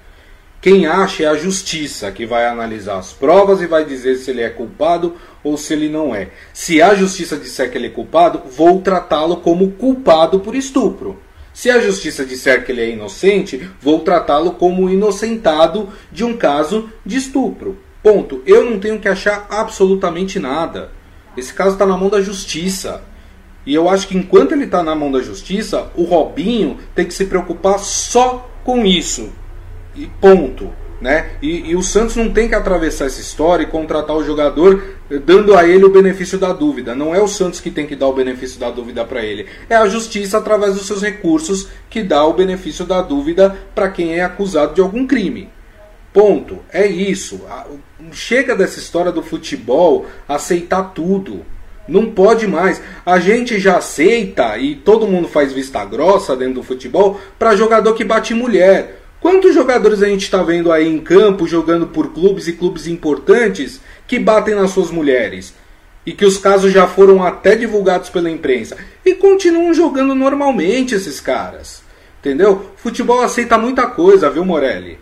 Quem acha é a justiça que vai analisar as provas e vai dizer se ele é culpado ou se ele não é. Se a justiça disser que ele é culpado, vou tratá-lo como culpado por estupro. Se a justiça disser que ele é inocente, vou tratá-lo como inocentado de um caso de estupro. Ponto. Eu não tenho que achar absolutamente nada. Esse caso está na mão da justiça. E eu acho que enquanto ele está na mão da justiça, o Robinho tem que se preocupar só com isso. E ponto. Né? E, e, o Santos não tem que atravessar essa história e contratar o jogador dando a ele o benefício da dúvida. Não é o Santos que tem que dar o benefício da dúvida para ele. É a justiça, através dos seus recursos, que dá o benefício da dúvida para quem é acusado de algum crime. Ponto. É isso. Chega dessa história do futebol aceitar tudo. Não pode mais. A gente já aceita e todo mundo faz vista grossa dentro do futebol para jogador que bate mulher. Quantos jogadores a gente está vendo aí em campo jogando por clubes e clubes importantes que batem nas suas mulheres? E que os casos já foram até divulgados pela imprensa. E continuam jogando normalmente esses caras. Entendeu? Futebol aceita muita coisa, viu, Morelli?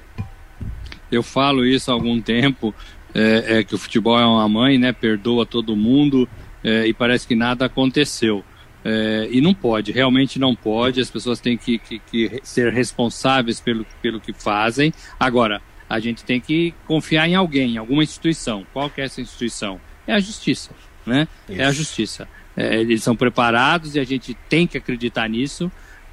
Eu falo isso há algum tempo, é, é que o futebol é uma mãe, né? Perdoa todo mundo é, e parece que nada aconteceu. É, e não pode, realmente não pode. As pessoas têm que, que, que, ser responsáveis pelo, pelo que fazem. Agora, a gente tem que confiar em alguém, em alguma instituição. Qual que é essa instituição? é a justiça, né? Isso. É a justiça. É, eles são preparados e a gente tem que acreditar nisso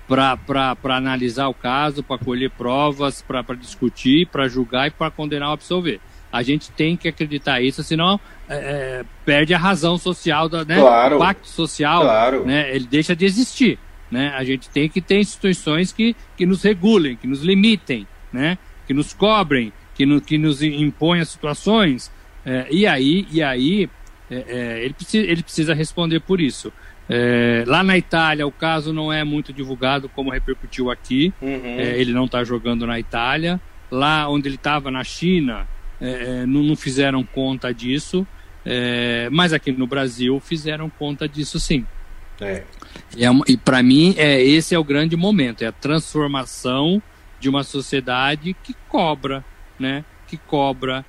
para analisar o caso, para colher provas, para discutir, para julgar e para condenar ou absolver. A gente tem que acreditar isso, senão é, é, perde a razão social, da, né? Claro, o pacto social, claro. né? ele deixa de existir. Né? A gente tem que ter instituições que, que nos regulem, que nos limitem, né? que nos cobrem, que, no, que nos impõem as situações. É, e aí, e aí é, é, ele, precisa, ele precisa responder por isso. É, lá na Itália, o caso não é muito divulgado como repercutiu aqui. Uhum. É, ele não está jogando na Itália. Lá onde ele estava, na China, é, é, não, não, fizeram conta disso. É, mas aqui no Brasil fizeram conta disso sim. É. E, e para mim, é, esse é o grande momento: é a transformação de uma sociedade que cobra, né? que cobra,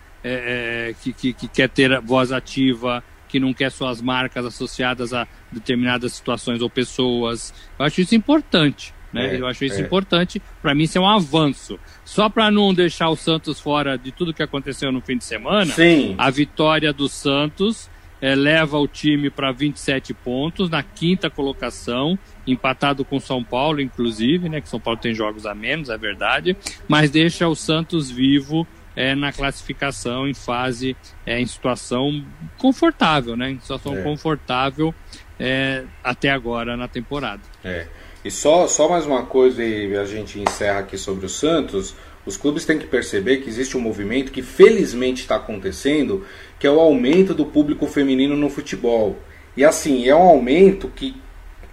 que, que, que quer ter voz ativa que não quer suas marcas associadas a determinadas situações ou pessoas. Eu acho isso importante. Né? É, eu acho isso é. importante. Para mim, isso é um avanço. Só para não deixar o Santos fora de tudo que aconteceu no fim de semana, Sim. a vitória do Santos é, leva o time para 27 pontos, na quinta colocação, empatado com São Paulo, inclusive, né? Que São Paulo tem jogos a menos, é verdade, mas deixa o Santos vivo é, na classificação em fase, é, em situação confortável, né? Em situação é. confortável é, até agora na temporada. É. E só, só mais uma coisa e a gente encerra aqui sobre o Santos. Os clubes têm que perceber que existe um movimento que felizmente está acontecendo, que é o aumento do público feminino no futebol. E assim, é um aumento que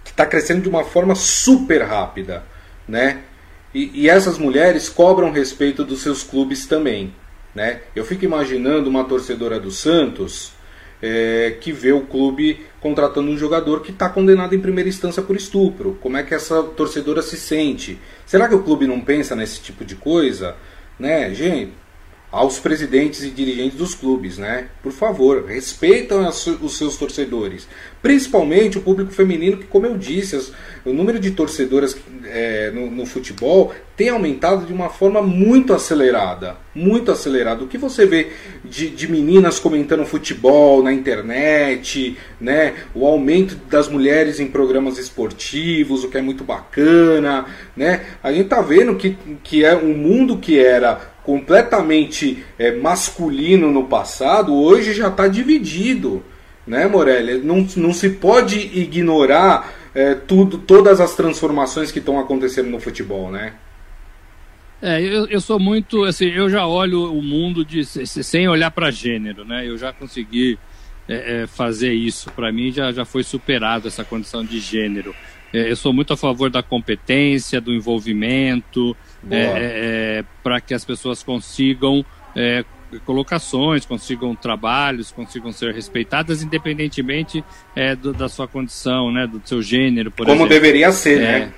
está crescendo de uma forma super rápida, né? E, e, essas mulheres cobram respeito dos seus clubes também. Né? Eu fico imaginando uma torcedora do Santos é, que vê o clube contratando um jogador que está condenado em primeira instância por estupro. Como é que essa torcedora se sente? Será que o clube não pensa nesse tipo de coisa? Né, gente? Aos presidentes e dirigentes dos clubes, né? Por favor, respeitam os seus torcedores, principalmente o público feminino, que, como eu disse, as, o número de torcedoras é, no, no, futebol tem aumentado de uma forma muito acelerada, muito acelerada. O que você vê de, de meninas comentando futebol na internet, né? O aumento das mulheres em programas esportivos, o que é muito bacana, né? A gente tá vendo que, que é um mundo que era completamente é, masculino no passado, hoje já está dividido, né, Morelli? Não, não se pode ignorar é, tudo, todas as transformações que estão acontecendo no futebol, né? É, eu, eu sou muito, assim, eu já olho o mundo de, sem olhar para gênero, né? Eu já consegui é, é, fazer isso. Para mim já, já foi superado essa condição de gênero. É, eu sou muito a favor da competência, do envolvimento, é, é, é para que as pessoas consigam é, colocações, consigam trabalhos, consigam ser respeitadas, independentemente é, do, da sua condição, né, do seu gênero, por Como exemplo. deveria ser, né?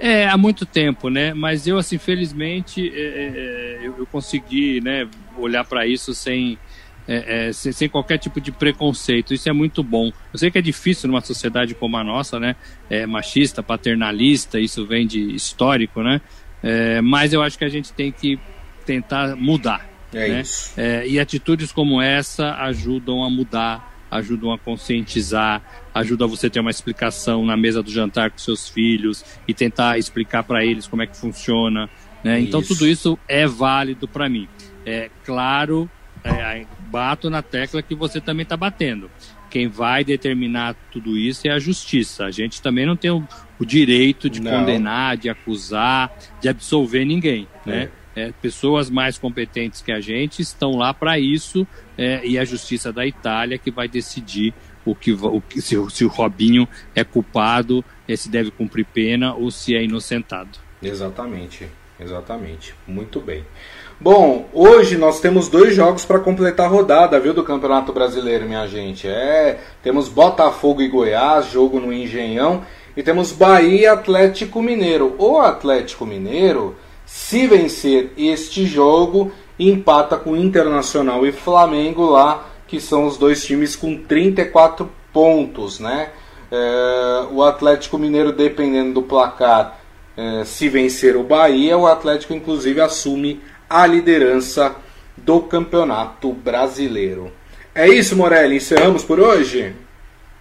É, há muito tempo, né? Mas eu, assim, felizmente, é, eu, eu, consegui, né, olhar para isso sem, é, é, sem, sem, qualquer tipo de preconceito. Isso é muito bom. Eu sei que é difícil numa sociedade como a nossa, né? É, machista, paternalista, isso vem de histórico, né? É, mas eu acho que a gente tem que tentar mudar. É né? isso. É, e atitudes como essa ajudam a mudar, ajudam a conscientizar, ajuda você a ter uma explicação na mesa do jantar com seus filhos e tentar explicar para eles como é que funciona. Né? Então tudo isso é válido para mim. É claro, é, bato na tecla que você também está batendo. Quem vai determinar tudo isso é a justiça. A gente também não tem o, o direito de não. condenar, de acusar, de absolver ninguém, né? É, pessoas mais competentes que a gente estão lá para isso é, e a justiça da Itália que vai decidir o que, o, se, se o Robinho é culpado, é, se deve cumprir pena ou se é inocentado. Exatamente, exatamente. Muito bem. Bom, hoje nós temos dois jogos para completar a rodada, viu, do Campeonato Brasileiro, minha gente. É, temos Botafogo e Goiás, jogo no Engenhão, e temos Bahia e Atlético Mineiro. O Atlético Mineiro, se vencer este jogo, empata com Internacional e Flamengo lá, que são os dois times com 34 pontos, né? É, o Atlético Mineiro, dependendo do placar, é, se vencer o Bahia, o Atlético inclusive assume a liderança do Campeonato Brasileiro. É isso, Morelli. Encerramos por hoje?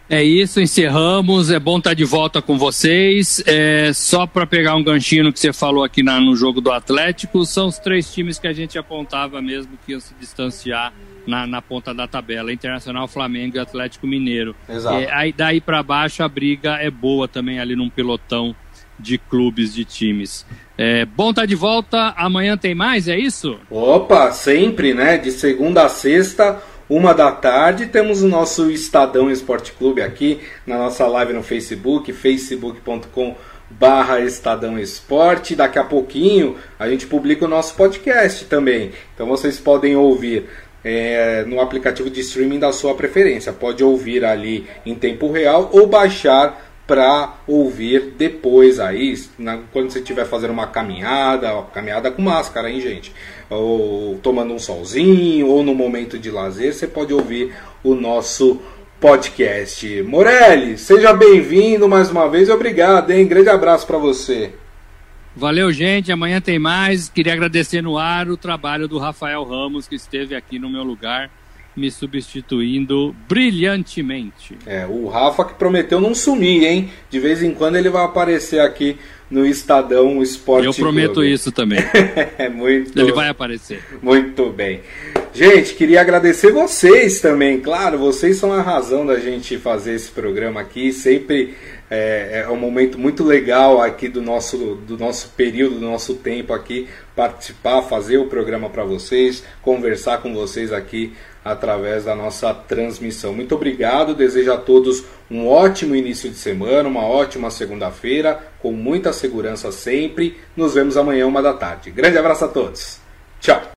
É isso, encerramos. É bom estar de volta com vocês. É, só para pegar um ganchinho no que você falou aqui na, no jogo do Atlético, são os três times que a gente apontava mesmo que iam se distanciar na, na ponta da tabela: Internacional, Flamengo e Atlético Mineiro. Exato. É, aí, daí para baixo a briga é boa também ali num pelotão de clubes, de times. É, bom estar de volta. Amanhã tem mais, é isso? Opa, sempre, né? De segunda a sexta uma da tarde, temos o nosso Estadão Esporte Clube aqui na nossa live no Facebook, facebook.com barra Estadão Esporte. Daqui a pouquinho a gente publica o nosso podcast também. Então vocês podem ouvir é, no aplicativo de streaming da sua preferência. Pode ouvir ali em tempo real ou baixar para ouvir depois aí, na, quando você estiver fazendo uma caminhada, ó, caminhada com máscara, hein, gente? Ou tomando um solzinho, ou no momento de lazer, você pode ouvir o nosso podcast. Morelli, seja bem-vindo mais uma vez e obrigado, hein? Grande abraço para você. Valeu, gente. Amanhã tem mais. Queria agradecer no ar o trabalho do Rafael Ramos, que esteve aqui no meu lugar me substituindo brilhantemente. É, o Rafa que prometeu não sumir, hein? De vez em quando ele vai aparecer aqui no Estadão Esporte Eu prometo Clube. isso também. *laughs* é muito. Ele vai aparecer. Muito bem. Gente, queria agradecer vocês também. Claro, vocês são a razão da gente fazer esse programa aqui. Sempre é, é um momento muito legal aqui do nosso, do nosso período, do nosso tempo aqui, participar, fazer o programa para vocês, conversar com vocês aqui através da nossa transmissão. Muito obrigado, desejo a todos um ótimo início de semana, uma ótima segunda-feira, com muita segurança sempre. Nos vemos amanhã, uma da tarde. Grande abraço a todos. Tchau.